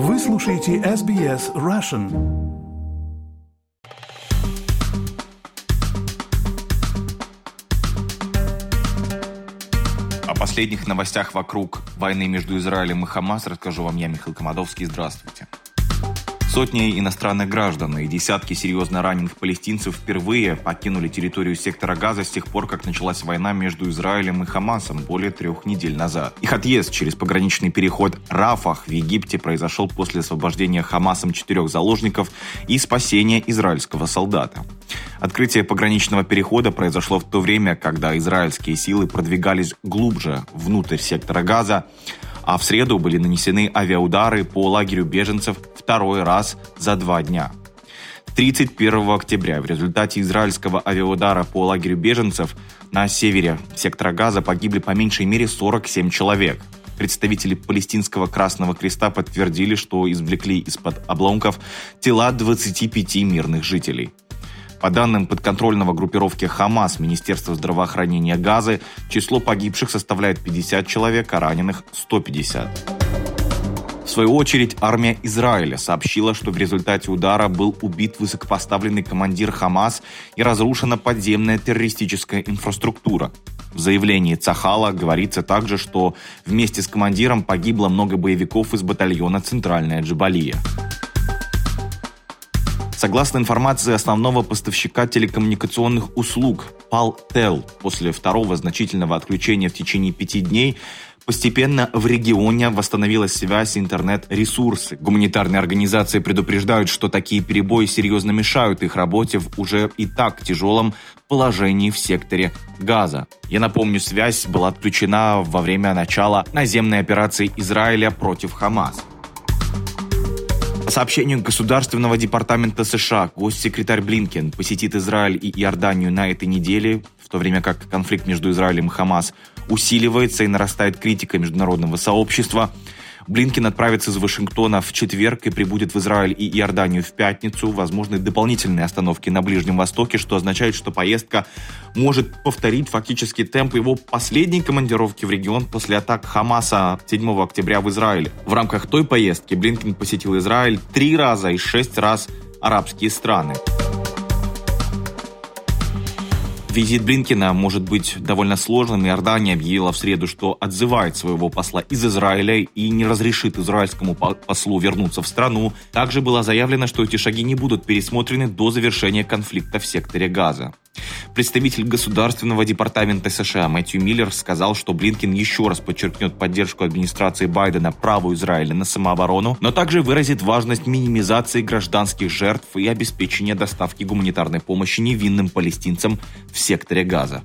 Вы слушаете SBS Russian. О последних новостях вокруг войны между Израилем и Хамас расскажу вам я, Михаил Комадовский. Здравствуйте. Сотни иностранных граждан и десятки серьезно раненых палестинцев впервые покинули территорию сектора Газа с тех пор, как началась война между Израилем и Хамасом более трех недель назад. Их отъезд через пограничный переход Рафах в Египте произошел после освобождения Хамасом четырех заложников и спасения израильского солдата. Открытие пограничного перехода произошло в то время, когда израильские силы продвигались глубже внутрь сектора Газа, а в среду были нанесены авиаудары по лагерю беженцев второй раз за два дня. 31 октября в результате израильского авиаудара по лагерю беженцев на севере сектора Газа погибли по меньшей мере 47 человек. Представители палестинского Красного Креста подтвердили, что извлекли из-под обломков тела 25 мирных жителей – по данным подконтрольного группировки «Хамас» Министерства здравоохранения Газы, число погибших составляет 50 человек, а раненых – 150. В свою очередь, армия Израиля сообщила, что в результате удара был убит высокопоставленный командир Хамас и разрушена подземная террористическая инфраструктура. В заявлении Цахала говорится также, что вместе с командиром погибло много боевиков из батальона «Центральная Джабалия». Согласно информации основного поставщика телекоммуникационных услуг Paltel, после второго значительного отключения в течение пяти дней Постепенно в регионе восстановилась связь интернет-ресурсы. Гуманитарные организации предупреждают, что такие перебои серьезно мешают их работе в уже и так тяжелом положении в секторе Газа. Я напомню, связь была отключена во время начала наземной операции Израиля против Хамас. По сообщению Государственного департамента США, госсекретарь Блинкен посетит Израиль и Иорданию на этой неделе, в то время как конфликт между Израилем и Хамас усиливается и нарастает критика международного сообщества – Блинкин отправится из Вашингтона в четверг и прибудет в Израиль и Иорданию в пятницу. Возможны дополнительные остановки на Ближнем Востоке, что означает, что поездка может повторить фактически темп его последней командировки в регион после атак Хамаса 7 октября в Израиле. В рамках той поездки Блинкин посетил Израиль три раза и шесть раз арабские страны. Визит Блинкина может быть довольно сложным. Иордания объявила в среду, что отзывает своего посла из Израиля и не разрешит израильскому послу вернуться в страну. Также было заявлено, что эти шаги не будут пересмотрены до завершения конфликта в секторе Газа. Представитель Государственного департамента США Мэтью Миллер сказал, что Блинкин еще раз подчеркнет поддержку администрации Байдена праву Израиля на самооборону, но также выразит важность минимизации гражданских жертв и обеспечения доставки гуманитарной помощи невинным палестинцам в секторе Газа.